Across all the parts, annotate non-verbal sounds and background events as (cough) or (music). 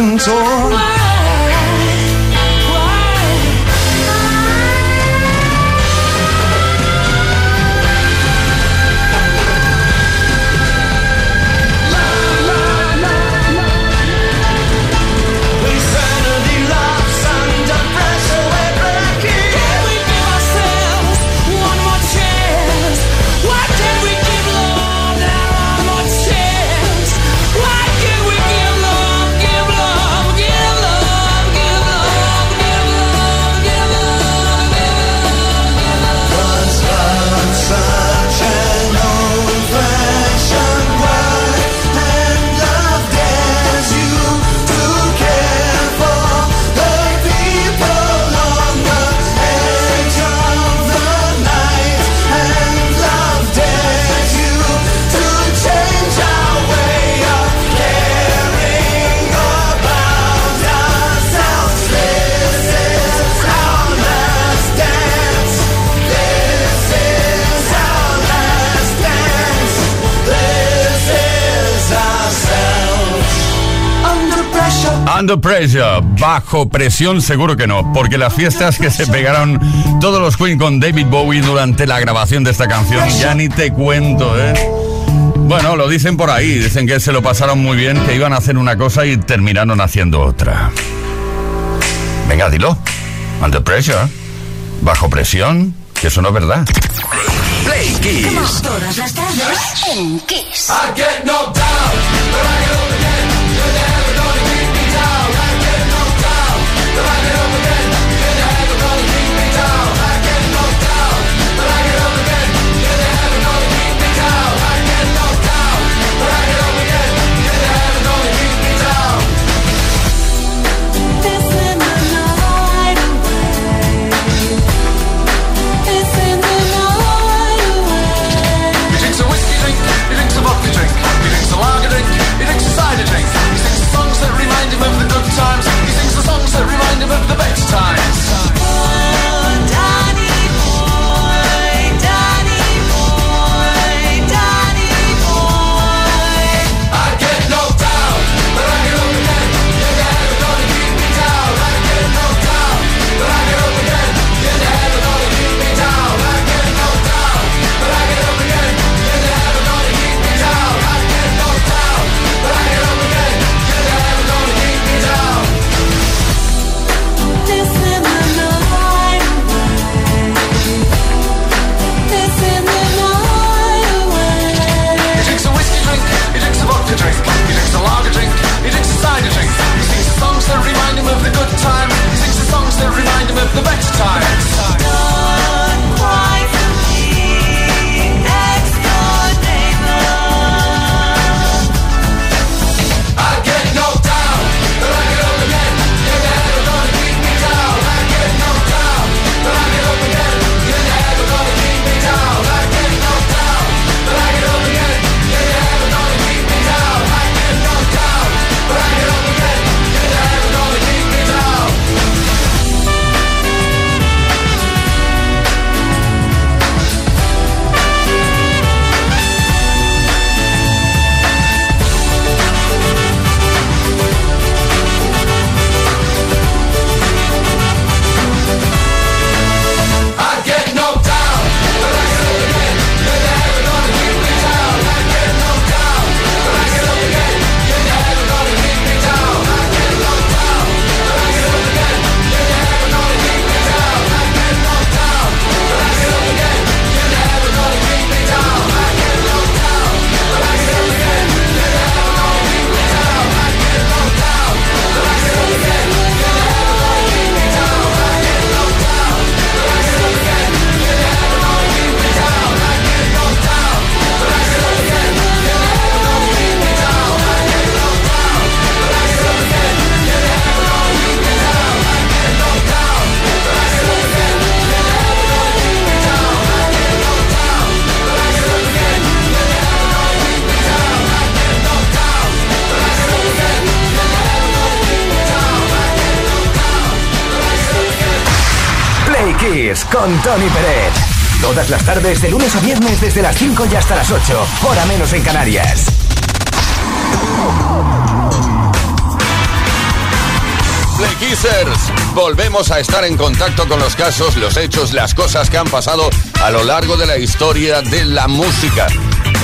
能做 Under Pressure, bajo presión seguro que no, porque las fiestas que se pegaron todos los Queen con David Bowie durante la grabación de esta canción, ya ni te cuento, ¿eh? Bueno, lo dicen por ahí, dicen que se lo pasaron muy bien, que iban a hacer una cosa y terminaron haciendo otra. Venga, dilo. Under Pressure, ¿eh? bajo presión, que eso no es verdad. Con Tony Pérez. Todas las tardes, de lunes a viernes, desde las 5 y hasta las 8. Hora menos en Canarias. Volvemos a estar en contacto con los casos, los hechos, las cosas que han pasado a lo largo de la historia de la música.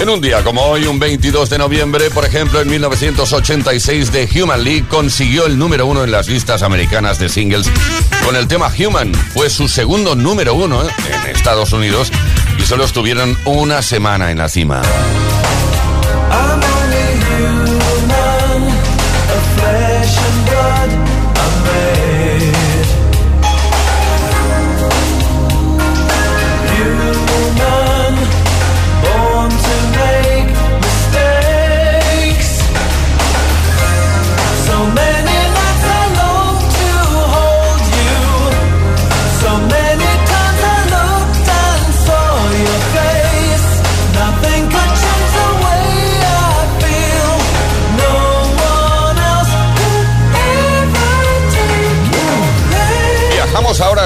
En un día como hoy, un 22 de noviembre, por ejemplo, en 1986, The Human League consiguió el número uno en las listas americanas de singles con el tema Human. Fue su segundo número uno ¿eh? en Estados Unidos y solo estuvieron una semana en la cima.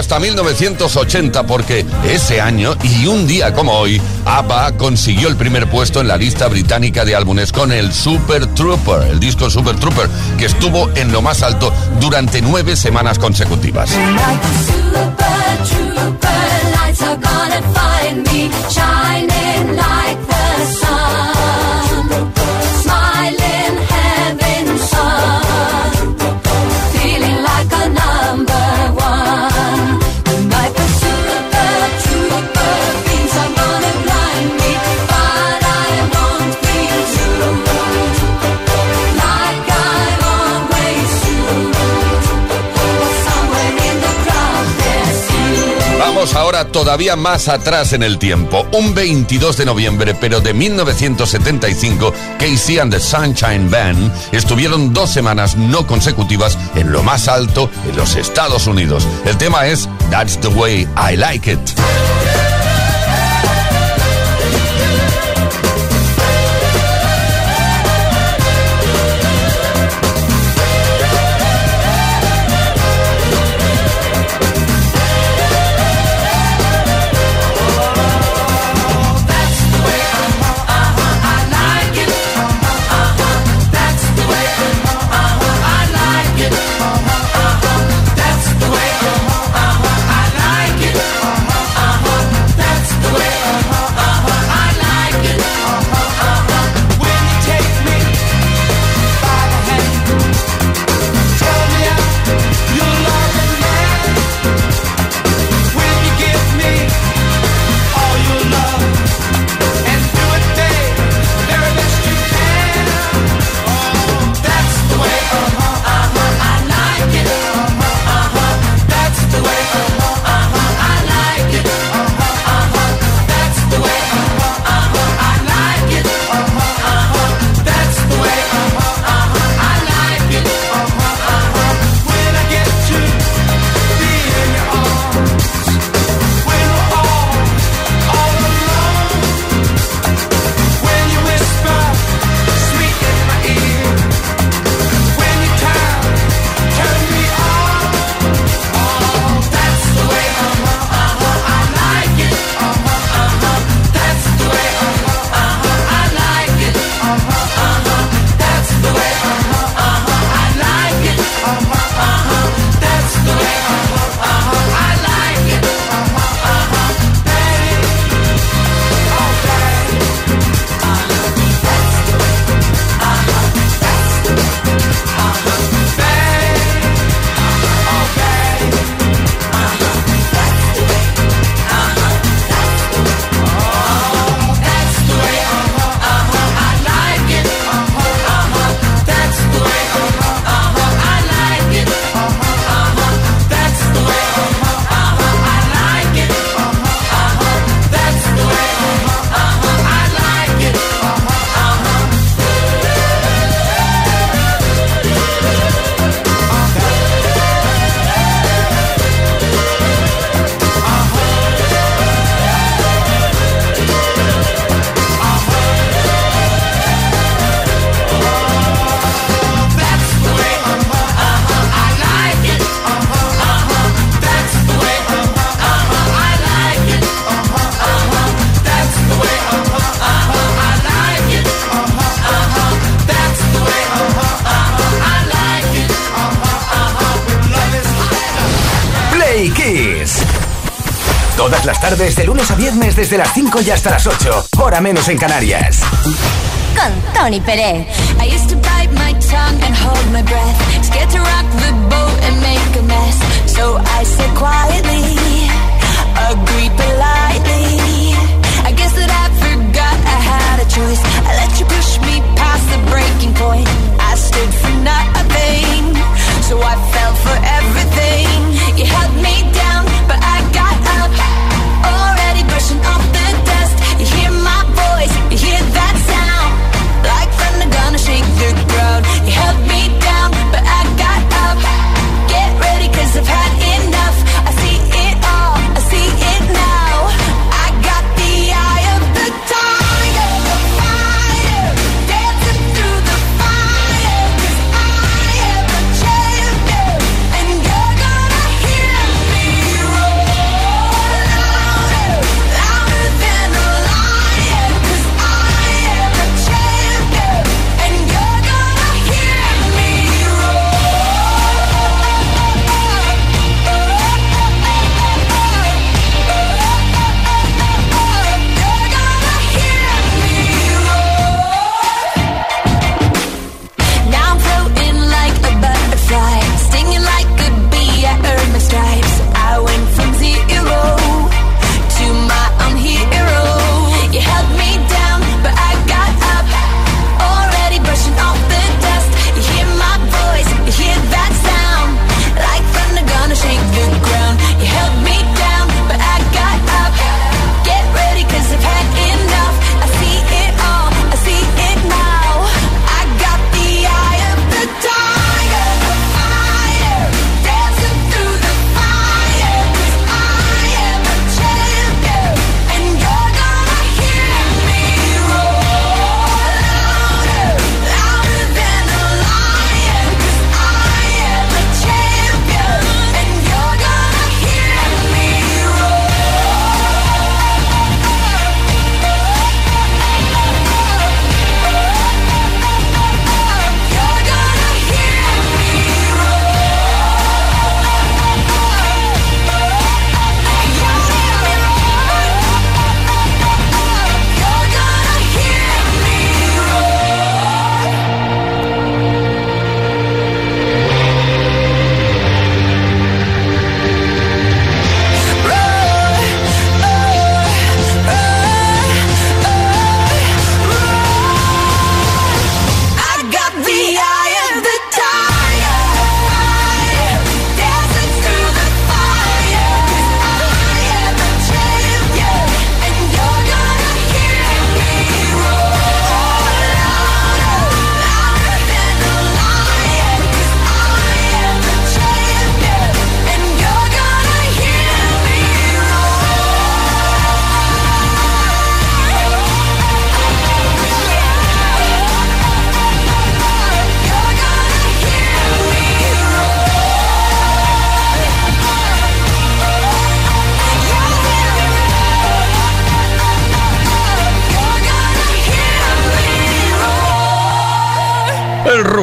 Hasta 1980 porque ese año y un día como hoy, ABBA consiguió el primer puesto en la lista británica de álbumes con el Super Trooper, el disco Super Trooper, que estuvo en lo más alto durante nueve semanas consecutivas. Todavía más atrás en el tiempo, un 22 de noviembre, pero de 1975, Casey and the Sunshine Band estuvieron dos semanas no consecutivas en lo más alto en los Estados Unidos. El tema es That's the Way I Like It. A viernes, desde las 5 y hasta las 8. Hora menos en Canarias. Con Tony Pérez. I used to bite my tongue and hold my breath. Scared to rock the boat and make a mess. So I said quietly, agreed politely. I guess that I forgot I had a choice. I let you push me past the breaking point. I stood for nothing. So I fell for everything. You held me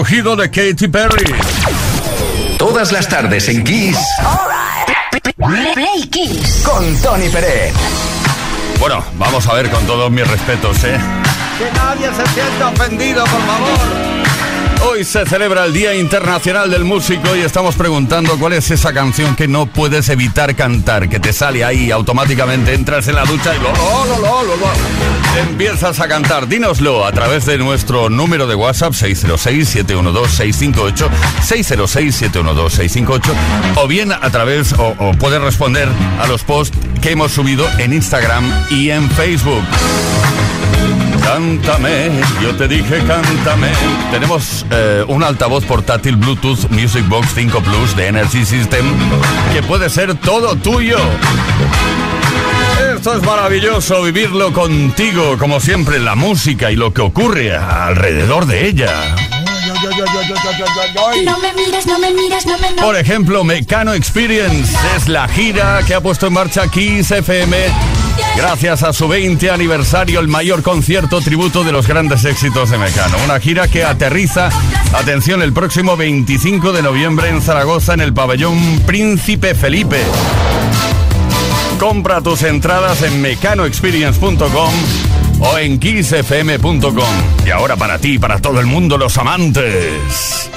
de Katy Perry. Todas las tardes en Kiss. Play Kiss. Con Tony Pérez. Bueno, vamos a ver con todos mis respetos, ¿eh? Que nadie se sienta ofendido, por favor. Hoy se celebra el Día Internacional del Músico y estamos preguntando cuál es esa canción que no puedes evitar cantar, que te sale ahí automáticamente, entras en la ducha y lo, lo, lo, lo, empiezas a cantar. Dínoslo a través de nuestro número de WhatsApp 606-712-658, 606-712-658 o bien a través, o, o puedes responder a los posts que hemos subido en Instagram y en Facebook. Cántame, yo te dije cántame. Tenemos eh, un altavoz portátil Bluetooth Music Box 5 Plus de Energy System que puede ser todo tuyo. Esto es maravilloso, vivirlo contigo, como siempre, la música y lo que ocurre alrededor de ella. No me mires, no me mires, no me Por ejemplo, Mecano Experience es la gira que ha puesto en marcha Kiss FM. Gracias a su 20 aniversario, el mayor concierto tributo de los grandes éxitos de Mecano. Una gira que aterriza, atención, el próximo 25 de noviembre en Zaragoza, en el pabellón Príncipe Felipe. Compra tus entradas en mecanoexperience.com o en kissfm.com. Y ahora para ti, para todo el mundo, los amantes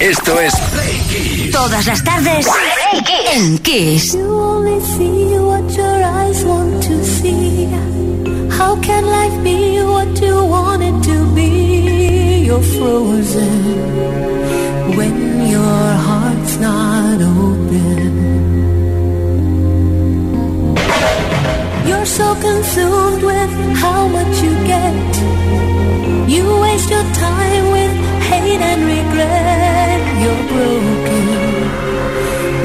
Esto es Play Kiss. Todas las tardes Play Kiss. en Kiss. You only see what your eyes want to see. How can life be what you want it to be? You're frozen when your heart's not open. You're so consumed with how much you get. You waste your time with hate and regret you're broken,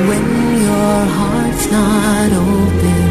when your heart's not open.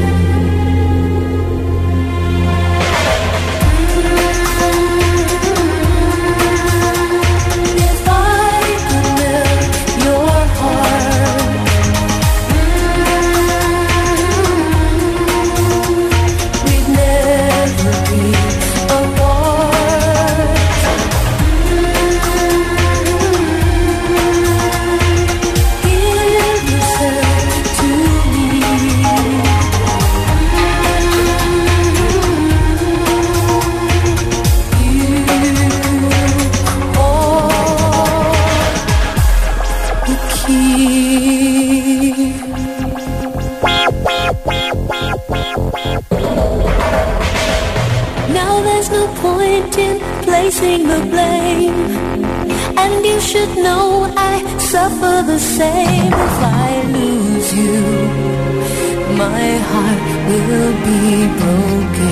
the blame. And you should know I suffer the same If I lose you, my heart will be broken.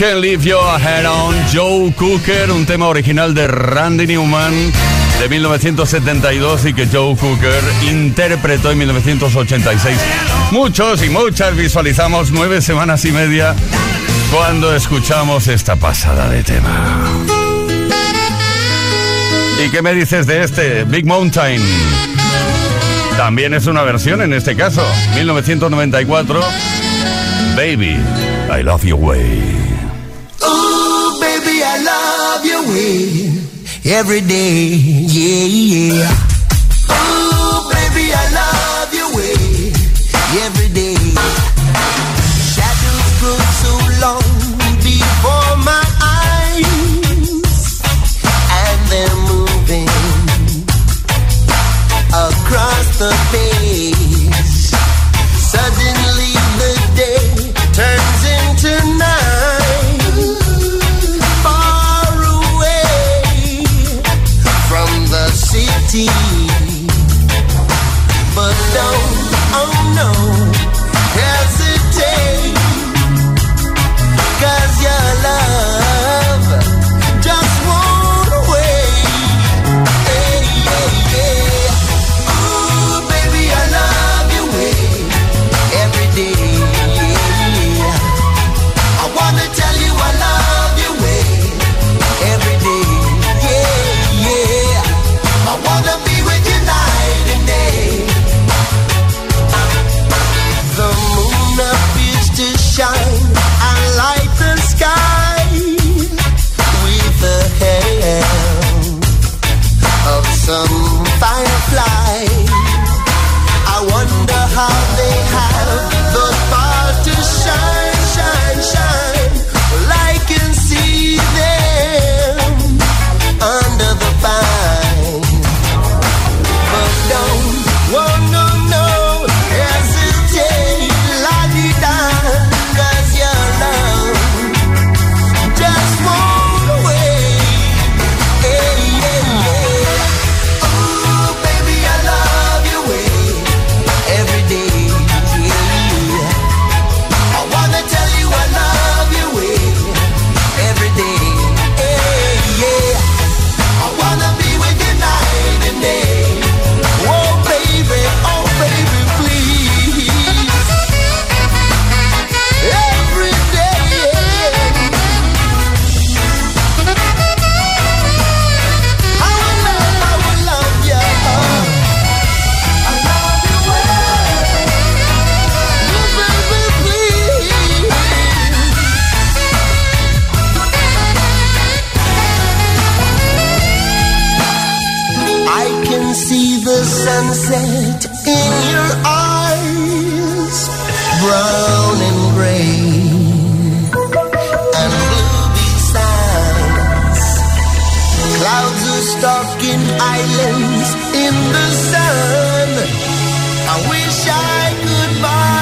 Can Leave Your Head On, Joe Cooker, un tema original de Randy Newman de 1972 y que Joe Cooker interpretó en 1986. Muchos y muchas visualizamos nueve semanas y media cuando escuchamos esta pasada de tema. ¿Y qué me dices de este? Big Mountain. También es una versión en este caso, 1994. Baby, I love your way. every day. Yeah, yeah. Baby, I love your way every day. Shadows grow long before my eyes, and they're moving across the bay. Stalking islands in the sun. I wish I could buy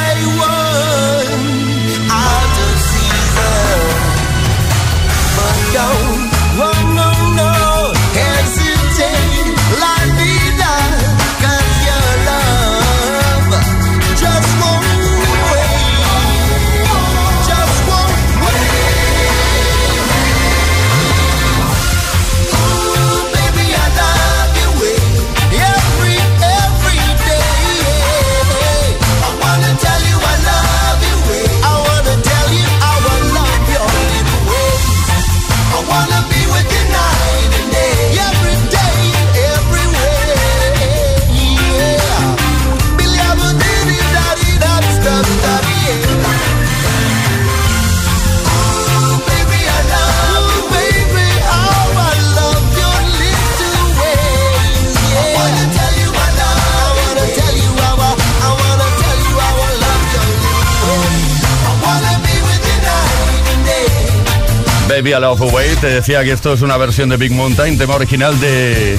I Love Away, te decía que esto es una versión de Big Mountain, tema original de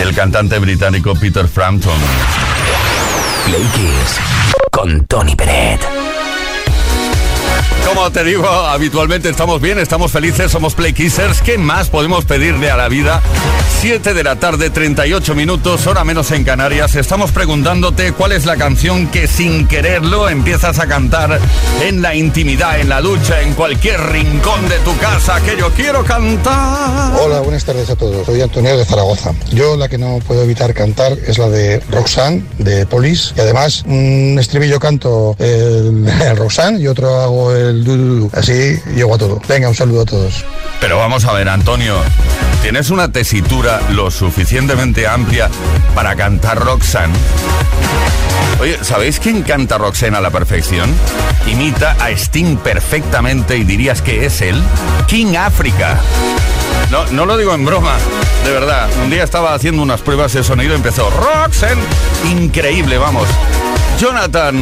el cantante británico Peter Frampton. Play con Tony Peret. Como te digo, habitualmente estamos bien, estamos felices, somos Play Kissers. ¿Qué más podemos pedirle a la vida? 7 de la tarde, 38 minutos, hora menos en Canarias. Estamos preguntándote cuál es la canción que sin quererlo empiezas a cantar en la intimidad, en la ducha, en cualquier rincón de tu casa que yo quiero cantar. Hola, buenas tardes a todos. Soy Antonio de Zaragoza. Yo la que no puedo evitar cantar es la de Roxanne, de Police. Y además, un estribillo canto el, (laughs) el Roxanne y otro hago el Así llego a todo. Venga, un saludo a todos. Pero vamos a ver, Antonio, ¿tienes una tesitura lo suficientemente amplia para cantar Roxanne? Oye, ¿sabéis quién canta Roxanne a la perfección? Imita a Sting perfectamente y dirías que es él. King África. No, no lo digo en broma, de verdad. Un día estaba haciendo unas pruebas de sonido y empezó Roxanne. Increíble, vamos. Jonathan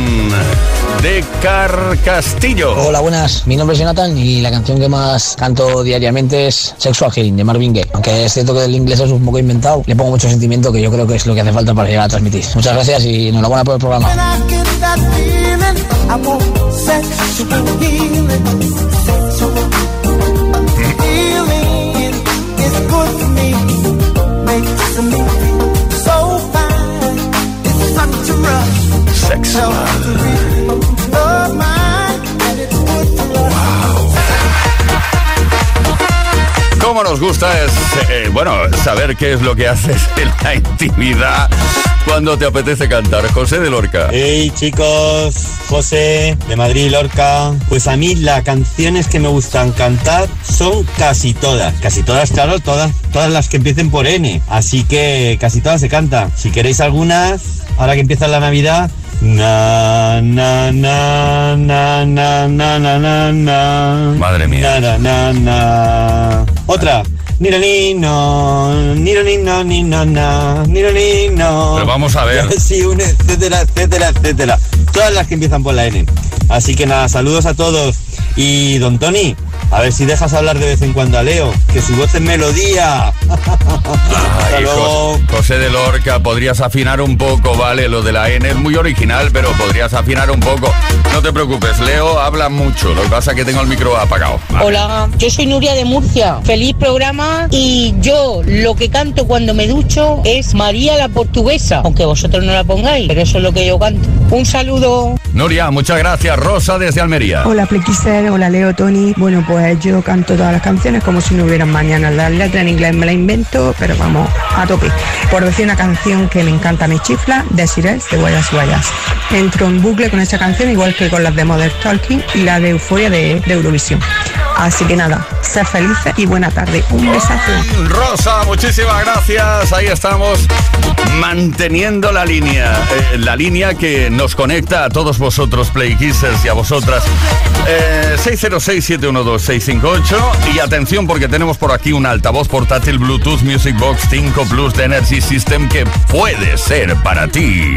de Car Castillo. Hola, buenas. Mi nombre es Jonathan y la canción que más canto diariamente es Sexual Healing de Marvin Gaye. Aunque es cierto que el inglés es un poco inventado, le pongo mucho sentimiento que yo creo que es lo que hace falta para llegar a transmitir. Muchas gracias y enhorabuena por el programa. Cómo nos gusta es, eh, bueno, saber qué es lo que haces (laughs) en la intimidad cuando te apetece cantar. José de Lorca. Hey chicos, José de Madrid, Lorca. Pues a mí las canciones que me gustan cantar son casi todas. Casi todas, claro, todas, todas las que empiecen por N. Así que casi todas se cantan. Si queréis algunas, ahora que empieza la Navidad. Na, na, na, na, na, na, na, na, na. Madre mía. Na, na, na, na. Otra. Niro ni no, niro ni no, ni no, na, niro ni no. Pero vamos a ver. Y así, un etcétera, etcétera, etcétera. Todas las que empiezan por la N. Así que nada, saludos a todos. Y don Tony, a ver si dejas hablar de vez en cuando a Leo, que su voz es melodía. (laughs) Ay, José de Lorca, podrías afinar un poco, ¿vale? Lo de la N es muy original, pero podrías afinar un poco. No te preocupes, Leo habla mucho. Lo que pasa es que tengo el micro apagado. Vale. Hola, yo soy Nuria de Murcia. Feliz programa y yo lo que canto cuando me ducho es María la Portuguesa, aunque vosotros no la pongáis, pero eso es lo que yo canto. Un saludo. Nuria, muchas gracias. Rosa desde Almería. Hola Plequiser, hola Leo, Tony. Bueno, pues yo canto todas las canciones como si no hubieran mañana. Las letras en inglés me las invento, pero vamos, a tope. Por decir una canción que me encanta, me chifla, Desiree de Guayas Guayas. Entro en bucle con esa canción, igual que con las de Modern Talking y la de Euforia de, de Eurovisión. Así que nada, ser felices y buena tarde. Un besazo. Rosa, muchísimas gracias. Ahí estamos manteniendo la línea. Eh, la línea que nos conecta a todos vosotros, Playkissers, y a vosotras. Eh, 606-712-658. Y atención porque tenemos por aquí un altavoz portátil Bluetooth Music Box 5 Plus de Energy System que puede ser para ti.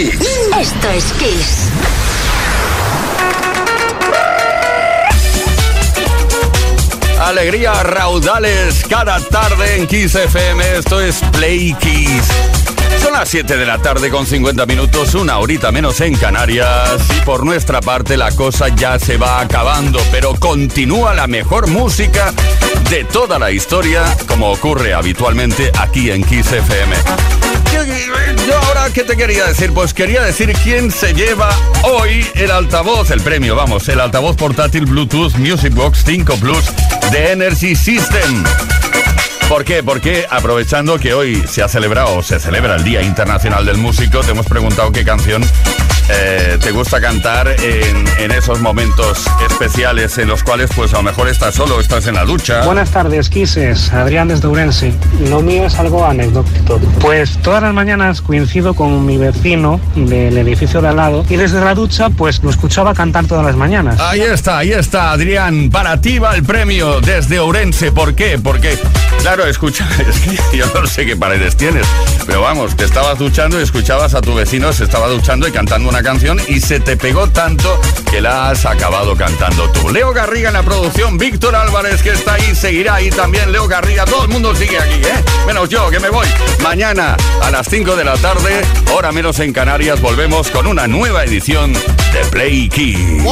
Esto es Kiss. Alegría raudales cada tarde en Kiss FM. Esto es Play Kiss. Son las 7 de la tarde con 50 minutos, una horita menos en Canarias. Y por nuestra parte la cosa ya se va acabando, pero continúa la mejor música de toda la historia, como ocurre habitualmente aquí en Kiss FM. Yo, ahora, ¿qué te quería decir? Pues quería decir quién se lleva hoy el altavoz, el premio, vamos, el altavoz portátil Bluetooth Music Box 5 Plus de Energy System. ¿Por qué? Porque aprovechando que hoy se ha celebrado o se celebra el Día Internacional del Músico, te hemos preguntado qué canción eh, te gusta cantar en, en esos momentos especiales en los cuales pues a lo mejor estás solo, estás en la ducha. Buenas tardes, Quises. Adrián desde Urense. Lo mío es algo anecdótico. Pues todas las mañanas coincido con mi vecino del edificio de al lado y desde la ducha pues lo escuchaba cantar todas las mañanas. Ahí está, ahí está, Adrián. Para ti va el premio desde Ourense. ¿Por qué? Porque, claro, escucha, (laughs) es que yo no sé qué paredes tienes, pero vamos, te estabas duchando y escuchabas a tu vecino, se estaba duchando y cantando una canción y se te pegó tanto que la has acabado cantando tú. Leo Garriga en la producción, Víctor Álvarez que está ahí, seguirá ahí también Leo Garriga, todo el mundo sigue aquí, ¿eh? Menos yo, que me voy. Mañana a las 5 de la tarde, hora menos en Canarias, volvemos con una nueva edición de Play Key.